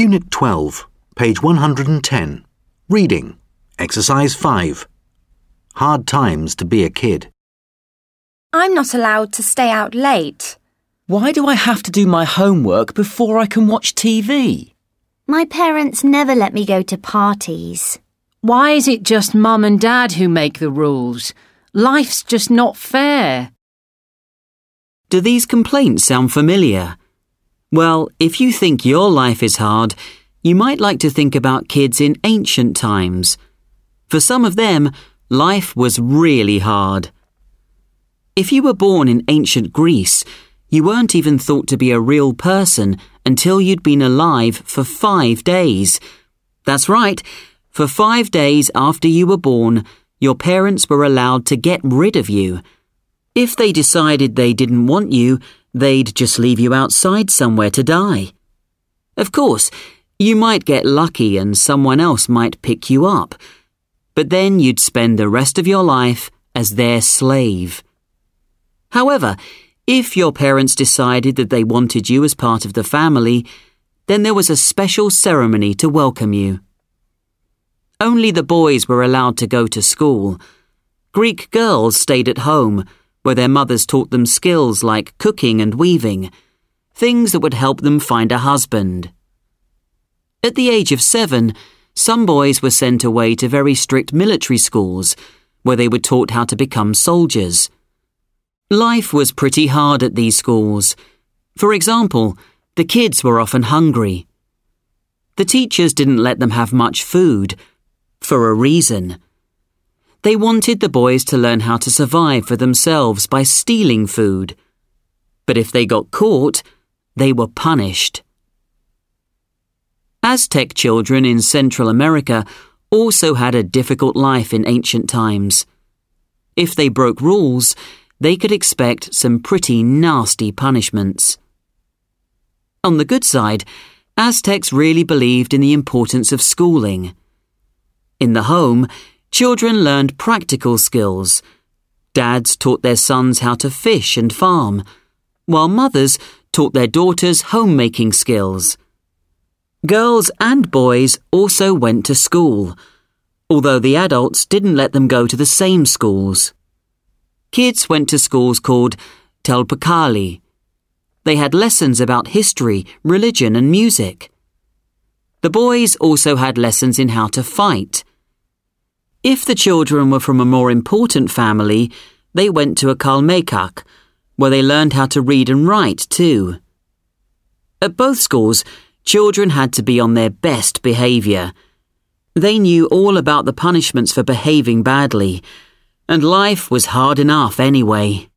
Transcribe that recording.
Unit 12, page 110. Reading. Exercise 5. Hard times to be a kid. I'm not allowed to stay out late. Why do I have to do my homework before I can watch TV? My parents never let me go to parties. Why is it just mum and dad who make the rules? Life's just not fair. Do these complaints sound familiar? Well, if you think your life is hard, you might like to think about kids in ancient times. For some of them, life was really hard. If you were born in ancient Greece, you weren't even thought to be a real person until you'd been alive for five days. That's right, for five days after you were born, your parents were allowed to get rid of you. If they decided they didn't want you, they'd just leave you outside somewhere to die. Of course, you might get lucky and someone else might pick you up, but then you'd spend the rest of your life as their slave. However, if your parents decided that they wanted you as part of the family, then there was a special ceremony to welcome you. Only the boys were allowed to go to school. Greek girls stayed at home, where their mothers taught them skills like cooking and weaving, things that would help them find a husband. At the age of seven, some boys were sent away to very strict military schools, where they were taught how to become soldiers. Life was pretty hard at these schools. For example, the kids were often hungry. The teachers didn't let them have much food, for a reason. They wanted the boys to learn how to survive for themselves by stealing food. But if they got caught, they were punished. Aztec children in Central America also had a difficult life in ancient times. If they broke rules, they could expect some pretty nasty punishments. On the good side, Aztecs really believed in the importance of schooling. In the home, children learned practical skills. Dads taught their sons how to fish and farm, while mothers taught their daughters homemaking skills. Girls and boys also went to school, although the adults didn't let them go to the same schools. Kids went to schools called Telpochcalli. They had lessons about history, religion, and music. The boys also had lessons in how to fight. If the children were from a more important family, they went to a Calmecac, where they learned how to read and write too. At both schools, children had to be on their best behaviour. They knew all about the punishments for behaving badly, and life was hard enough anyway.